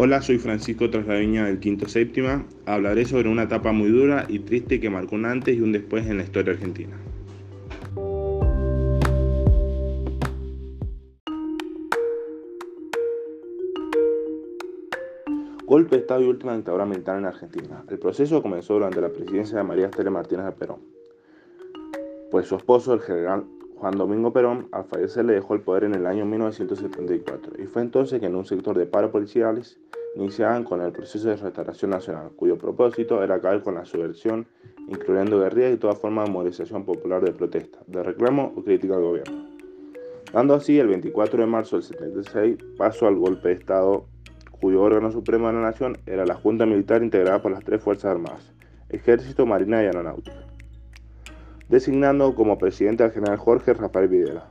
Hola, soy Francisco Traslaviña del Quinto Séptima. Hablaré sobre una etapa muy dura y triste que marcó un antes y un después en la historia argentina. Golpe de Estado y última dictadura militar en Argentina. El proceso comenzó durante la presidencia de María Estela Martínez de Perón, pues su esposo, el general Juan Domingo Perón, al fallecer, le dejó el poder en el año 1974 y fue entonces que en un sector de paro policiales iniciaban con el proceso de restauración nacional, cuyo propósito era acabar con la subversión, incluyendo guerrillas y toda forma de movilización popular de protesta, de reclamo o crítica al gobierno. Dando así el 24 de marzo del 76 paso al golpe de Estado, cuyo órgano supremo de la nación era la Junta Militar integrada por las tres Fuerzas Armadas, Ejército, Marina y Aeronáutica designando como presidente al general Jorge Rafael Videla.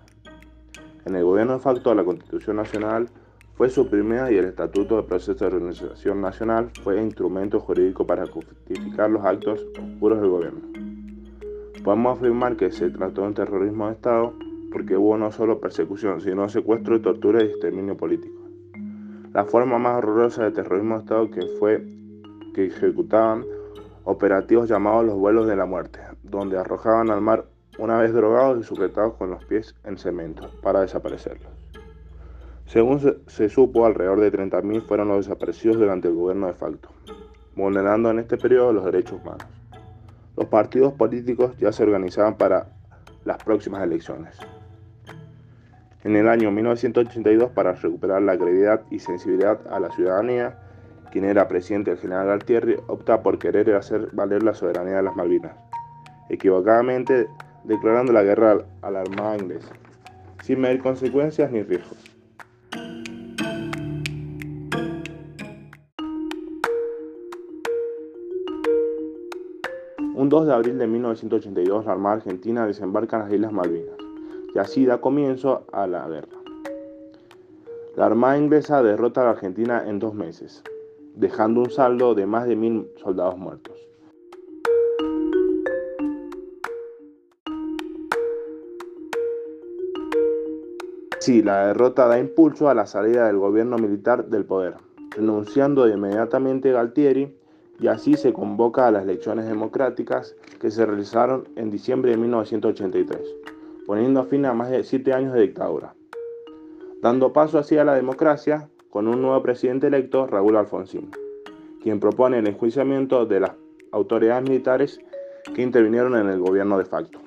En el gobierno de facto, la Constitución Nacional fue suprimida y el Estatuto de Proceso de Organización Nacional fue instrumento jurídico para justificar los actos oscuros del gobierno. Podemos afirmar que se trató de un terrorismo de Estado porque hubo no solo persecución, sino secuestro, tortura y exterminio político. La forma más horrorosa de terrorismo de Estado que fue que ejecutaban operativos llamados los vuelos de la muerte, donde arrojaban al mar una vez drogados y sujetados con los pies en cemento para desaparecerlos. Según se, supo, alrededor de 30.000 fueron los desaparecidos durante el gobierno de facto, vulnerando en este periodo los derechos humanos. Los partidos políticos ya se organizaban para las próximas elecciones. En el año 1982, para recuperar la credibilidad y sensibilidad a la ciudadanía, quien era presidente del general Galtieri, opta por querer hacer valer la soberanía de las Malvinas equivocadamente declarando la guerra a la Armada inglesa, sin medir consecuencias ni riesgos. Un 2 de abril de 1982, la Armada Argentina desembarca en las Islas Malvinas y así da comienzo a la guerra. La Armada inglesa derrota a la Argentina en dos meses, dejando un saldo de más de mil soldados muertos. Sí, la derrota da impulso a la salida del gobierno militar del poder, renunciando inmediatamente Galtieri y así se convoca a las elecciones democráticas que se realizaron en diciembre de 1983, poniendo fin a más de siete años de dictadura, dando paso así a la democracia con un nuevo presidente electo, Raúl Alfonsín, quien propone el enjuiciamiento de las autoridades militares que intervinieron en el gobierno de facto.